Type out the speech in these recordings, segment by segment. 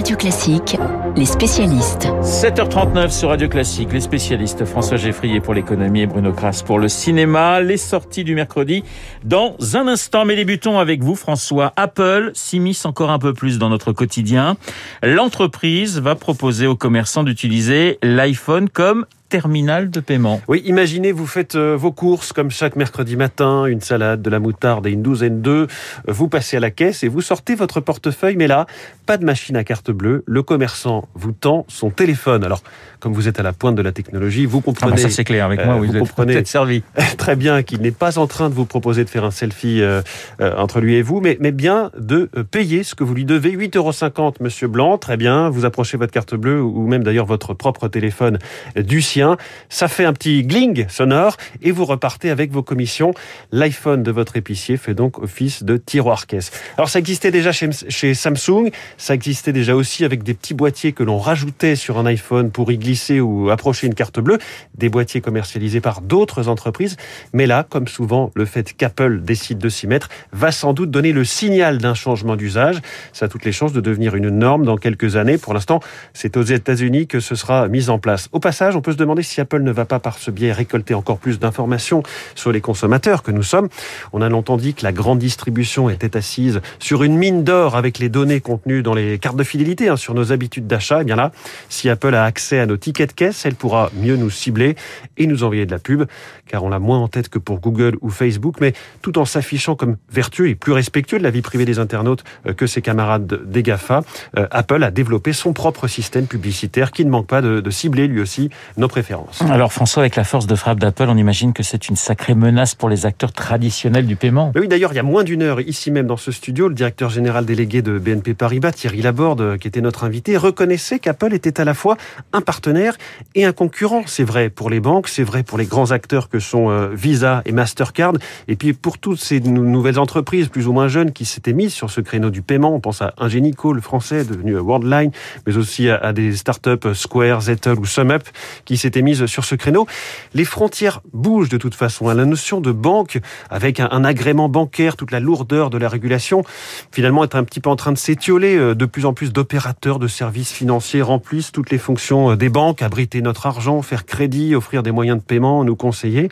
Radio Classique, les spécialistes. 7h39 sur Radio Classique, les spécialistes François Geffrier pour l'économie et Bruno Kras pour le cinéma. Les sorties du mercredi dans un instant. Mais débutons avec vous François. Apple s'immisce encore un peu plus dans notre quotidien. L'entreprise va proposer aux commerçants d'utiliser l'iPhone comme terminal de paiement. Oui, imaginez, vous faites euh, vos courses comme chaque mercredi matin, une salade, de la moutarde et une douzaine d'œufs. Vous passez à la caisse et vous sortez votre portefeuille, mais là, pas de machine à carte bleue. Le commerçant vous tend son téléphone. Alors, comme vous êtes à la pointe de la technologie, vous comprenez. Ah bah ça c'est clair avec moi. Euh, vous, vous comprenez servi. Très bien qu'il n'est pas en train de vous proposer de faire un selfie euh, entre lui et vous, mais, mais bien de payer ce que vous lui devez. 8,50 euros, Monsieur Blanc. Très bien. Vous approchez votre carte bleue ou même d'ailleurs votre propre téléphone du ciel ça fait un petit gling sonore et vous repartez avec vos commissions. L'iPhone de votre épicier fait donc office de tiroir caisse. Alors ça existait déjà chez Samsung, ça existait déjà aussi avec des petits boîtiers que l'on rajoutait sur un iPhone pour y glisser ou approcher une carte bleue, des boîtiers commercialisés par d'autres entreprises. Mais là, comme souvent, le fait qu'Apple décide de s'y mettre va sans doute donner le signal d'un changement d'usage. Ça a toutes les chances de devenir une norme dans quelques années. Pour l'instant, c'est aux États-Unis que ce sera mis en place. Au passage, on peut se demander demander si Apple ne va pas par ce biais récolter encore plus d'informations sur les consommateurs que nous sommes. On a longtemps dit que la grande distribution était assise sur une mine d'or avec les données contenues dans les cartes de fidélité, hein, sur nos habitudes d'achat. Et eh bien là, si Apple a accès à nos tickets de caisse, elle pourra mieux nous cibler et nous envoyer de la pub, car on l'a moins en tête que pour Google ou Facebook, mais tout en s'affichant comme vertueux et plus respectueux de la vie privée des internautes euh, que ses camarades des GAFA, euh, Apple a développé son propre système publicitaire qui ne manque pas de, de cibler lui aussi nos préférences. Alors François, avec la force de frappe d'Apple, on imagine que c'est une sacrée menace pour les acteurs traditionnels du paiement. oui, d'ailleurs, il y a moins d'une heure, ici même dans ce studio, le directeur général délégué de BNP Paribas, Thierry Laborde, qui était notre invité, reconnaissait qu'Apple était à la fois un partenaire et un concurrent. C'est vrai pour les banques, c'est vrai pour les grands acteurs que sont euh, Visa et Mastercard, et puis pour toutes ces nouvelles entreprises plus ou moins jeunes qui s'étaient mises sur ce créneau du paiement. On pense à Ingenico, le français, devenu Worldline, mais aussi à, à des startups Square, Zettle ou SumUp qui s'étaient s'était mise sur ce créneau. Les frontières bougent de toute façon. Hein. La notion de banque, avec un, agrément bancaire, toute la lourdeur de la régulation, finalement est un petit peu en train de s'étioler. Euh, de plus en plus d'opérateurs de services financiers remplissent toutes les fonctions euh, des banques, abriter notre argent, faire crédit, offrir des moyens de paiement, nous conseiller.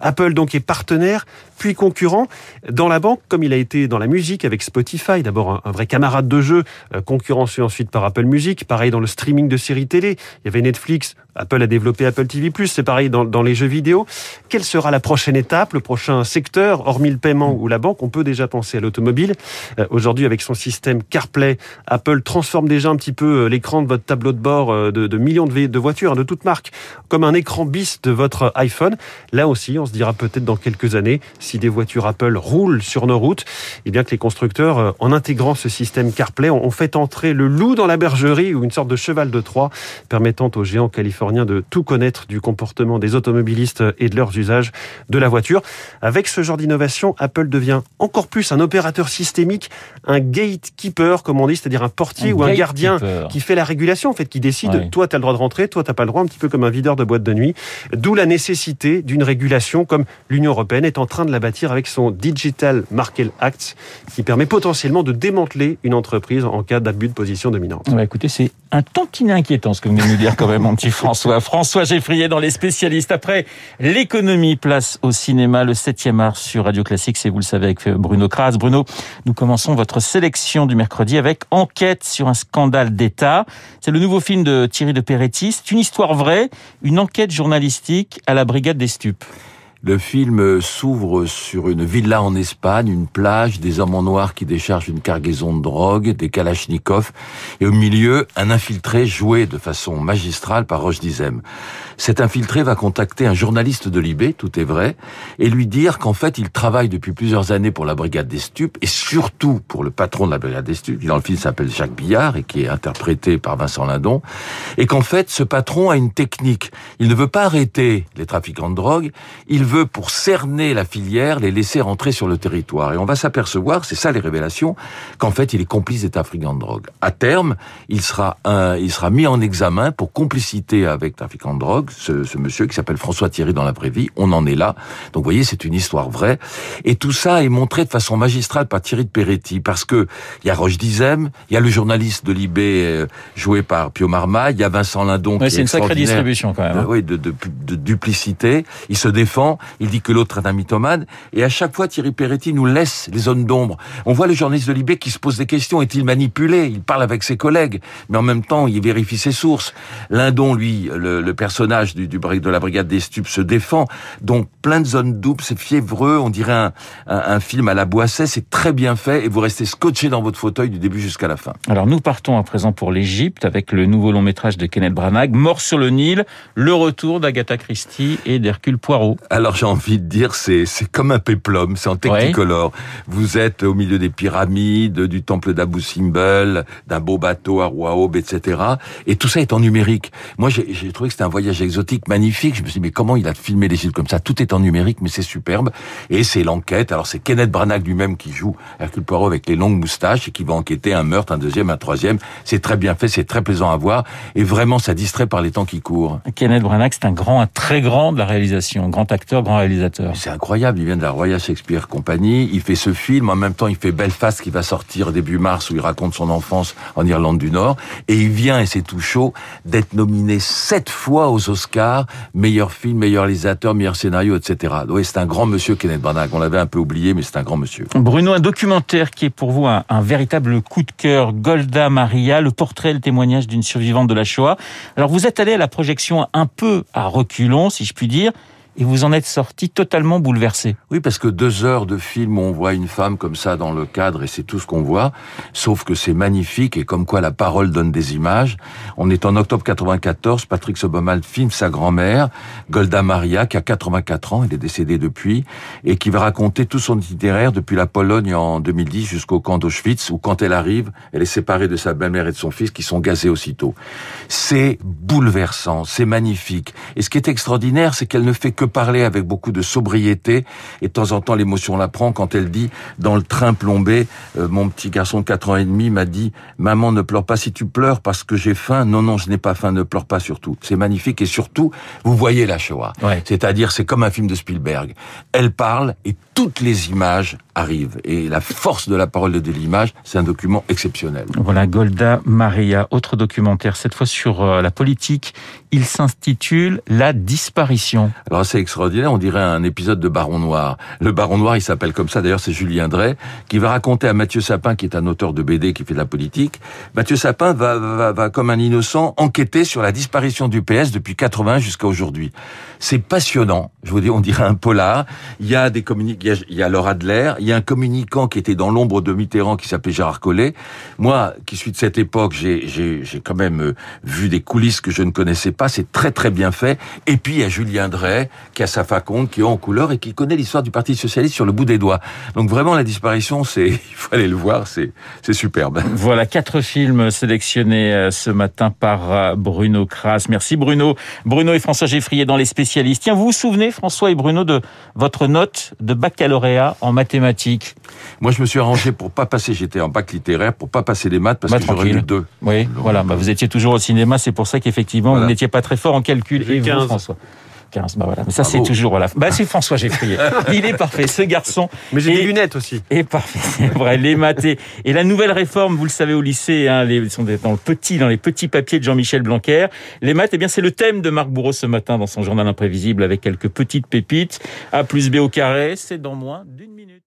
Apple donc est partenaire, puis concurrent dans la banque, comme il a été dans la musique avec Spotify. D'abord un, vrai camarade de jeu, euh, concurrencé ensuite par Apple Music. Pareil dans le streaming de séries télé. Il y avait Netflix, Apple a développé Apple TV+, c'est pareil dans, les jeux vidéo. Quelle sera la prochaine étape, le prochain secteur, hormis le paiement ou la banque? On peut déjà penser à l'automobile. Euh, aujourd'hui, avec son système CarPlay, Apple transforme déjà un petit peu euh, l'écran de votre tableau de bord de, millions de, voitures, hein, de toutes marques, comme un écran bis de votre iPhone. Là aussi, on se dira peut-être dans quelques années, des voitures Apple roulent sur nos routes, et eh bien que les constructeurs, en intégrant ce système CarPlay, ont fait entrer le loup dans la bergerie ou une sorte de cheval de Troie, permettant aux géants californiens de tout connaître du comportement des automobilistes et de leurs usages de la voiture. Avec ce genre d'innovation, Apple devient encore plus un opérateur systémique, un gatekeeper, comme on dit, c'est-à-dire un portier ou un gardien qui fait la régulation, en fait, qui décide, toi, tu as le droit de rentrer, toi, tu pas le droit, un petit peu comme un videur de boîte de nuit. D'où la nécessité d'une régulation comme l'Union européenne est en train de la bâtir avec son Digital Market Act, qui permet potentiellement de démanteler une entreprise en cas d'abus de position dominante. Bah écoutez, c'est un tantinet inquiétant ce que vous venez de nous dire quand même, mon petit François. François. Geffrier dans les spécialistes. Après l'économie, place au cinéma, le 7e art sur Radio Classique, c'est vous le savez avec Bruno Kras. Bruno, nous commençons votre sélection du mercredi avec Enquête sur un scandale d'État. C'est le nouveau film de Thierry de Peretti. C'est une histoire vraie, une enquête journalistique à la Brigade des Stupes. Le film s'ouvre sur une villa en Espagne, une plage, des hommes en noir qui déchargent une cargaison de drogue, des kalachnikovs, et au milieu, un infiltré joué de façon magistrale par Roche Dizem. Cet infiltré va contacter un journaliste de Libé, tout est vrai, et lui dire qu'en fait, il travaille depuis plusieurs années pour la Brigade des Stupes, et surtout pour le patron de la Brigade des Stupes, qui dans le film s'appelle Jacques Billard, et qui est interprété par Vincent Lindon, et qu'en fait, ce patron a une technique. Il ne veut pas arrêter les trafiquants de drogue, pour cerner la filière, les laisser rentrer sur le territoire. Et on va s'apercevoir, c'est ça les révélations, qu'en fait, il est complice des trafiquants de drogue. À terme, il sera, un, il sera mis en examen pour complicité avec trafiquants de drogue, ce, ce monsieur qui s'appelle François Thierry dans la vraie vie. On en est là. Donc, vous voyez, c'est une histoire vraie. Et tout ça est montré de façon magistrale par Thierry de Peretti, parce que il y a Roche Dizem, il y a le journaliste de Libé euh, joué par Pio Marma, il y a Vincent Lindon. Ouais, c'est une sacrée distribution quand même. Hein. oui, de, de, de, duplicité. Il se défend, il dit que l'autre est un mythomane, et à chaque fois Thierry Peretti nous laisse les zones d'ombre. On voit le journaliste de Libé qui se pose des questions. Est-il manipulé? Il parle avec ses collègues, mais en même temps, il vérifie ses sources. Lindon, lui, le, le personnage du, du, de la brigade des stupes, se défend. Donc plein de zones doubles, c'est fiévreux. On dirait un, un, un film à la Boisset. C'est très bien fait, et vous restez scotché dans votre fauteuil du début jusqu'à la fin. Alors nous partons à présent pour l'Égypte avec le nouveau long métrage de Kenneth Branagh, Mort sur le Nil, le retour d'Agatha Christie et d'Hercule Poirot. Alors j'ai envie de dire, c'est c'est comme un péplum, c'est en technicolor. Ouais. Vous êtes au milieu des pyramides, du temple d'Abu Simbel, d'un beau bateau à Rouaob, etc. Et tout ça est en numérique. Moi j'ai trouvé que c'était un voyage exotique magnifique. Je me suis dit mais comment il a filmé l'Égypte comme ça? Tout est en numérique, mais c'est superbe. Et c'est l'enquête. Alors c'est Kenneth Branagh lui-même qui joue Hercule Poirot avec les longues moustaches et qui va enquêter un meurtre, un deuxième, un troisième. C'est très bien fait, c'est très plaisant à voir et vraiment ça distrait par les temps qui courent. Kenneth Branagh, c'est un grand, un très grand de la réalisation, grand acteur, grand réalisateur. C'est incroyable, il vient de la Royal Shakespeare Company, il fait ce film, en même temps il fait Belfast qui va sortir début mars où il raconte son enfance en Irlande du Nord et il vient, et c'est tout chaud, d'être nominé sept fois aux Oscars, meilleur film, meilleur réalisateur, meilleur scénario, etc. Oui, c'est un grand monsieur Kenneth Branagh, on l'avait un peu oublié, mais c'est un grand monsieur. Bruno, un documentaire qui est pour vous un, un véritable coup de cœur, Golda Maria, le portrait, le témoignage d'une survivante de la Shoah. Alors vous êtes allé à la projection un peu à reculons, si je puis dire, et vous en êtes sorti totalement bouleversé. Oui, parce que deux heures de film où on voit une femme comme ça dans le cadre et c'est tout ce qu'on voit, sauf que c'est magnifique et comme quoi la parole donne des images. On est en octobre 94, Patrick Sobomal filme sa grand-mère, Golda Maria, qui a 84 ans, elle est décédée depuis, et qui va raconter tout son itinéraire depuis la Pologne en 2010 jusqu'au camp d'Auschwitz, où quand elle arrive, elle est séparée de sa belle-mère et de son fils qui sont gazés aussitôt. C'est bouleversant, c'est magnifique. Et ce qui est extraordinaire, c'est qu'elle ne fait que parler avec beaucoup de sobriété. Et de temps en temps l'émotion la prend quand elle dit dans le train plombé euh, mon petit garçon de 4 ans et demi m'a dit maman ne pleure pas si tu pleures parce que j'ai faim non non je n'ai pas faim. Ne pleure pas surtout. C'est magnifique. Et surtout vous voyez la Shoah. Ouais. c'est-à-dire c'est comme un film de Spielberg. Elle parle et toutes les images arrivent. Et la force de la parole et de l'image c'est un document exceptionnel. Voilà Golda Maria. Autre documentaire cette fois sur euh, la politique. Il s'intitule La disparition alors c'est extraordinaire, on dirait un épisode de Baron Noir. Le Baron Noir, il s'appelle comme ça, d'ailleurs c'est Julien Drey, qui va raconter à Mathieu Sapin, qui est un auteur de BD qui fait de la politique, Mathieu Sapin va, va, va comme un innocent, enquêter sur la disparition du PS depuis 80 jusqu'à aujourd'hui. C'est passionnant, je vous dis, on dirait un polar. Il y a des communiques, il y a Laura Adler, il y a un communicant qui était dans l'ombre de Mitterrand qui s'appelait Gérard Collet. Moi, qui suis de cette époque, j'ai quand même vu des coulisses que je ne connaissais pas, c'est très très bien fait. Et puis il y a Julien Drey, qui a sa faconde, qui est en couleur et qui connaît l'histoire du Parti Socialiste sur le bout des doigts. Donc vraiment, la disparition, c'est, il faut aller le voir, c'est, c'est superbe. Voilà, quatre films sélectionnés ce matin par Bruno Kras. Merci Bruno. Bruno et François Geffrier dans les spécialistes. Tiens, vous vous souvenez, François et Bruno, de votre note de baccalauréat en mathématiques? Moi, je me suis arrangé pour pas passer, j'étais en bac littéraire, pour pas passer les maths parce bah, que j'aurais eu deux. Oui, Donc, voilà, bah, vous étiez toujours au cinéma, c'est pour ça qu'effectivement, voilà. vous n'étiez pas très fort en calcul. Et 15. vous, François? 15. Bah voilà. Mais ça, c'est toujours, voilà. Bah, c'est François Geffrier. Il est parfait, ce garçon. Mais j'ai des lunettes aussi. Et parfait. C'est vrai, les mathés. Et la nouvelle réforme, vous le savez, au lycée, hein, les, sont dans le petit, dans les petits papiers de Jean-Michel Blanquer. Les maths, eh bien, c'est le thème de Marc Bourreau ce matin dans son journal imprévisible avec quelques petites pépites. A plus B au carré, c'est dans moins d'une minute.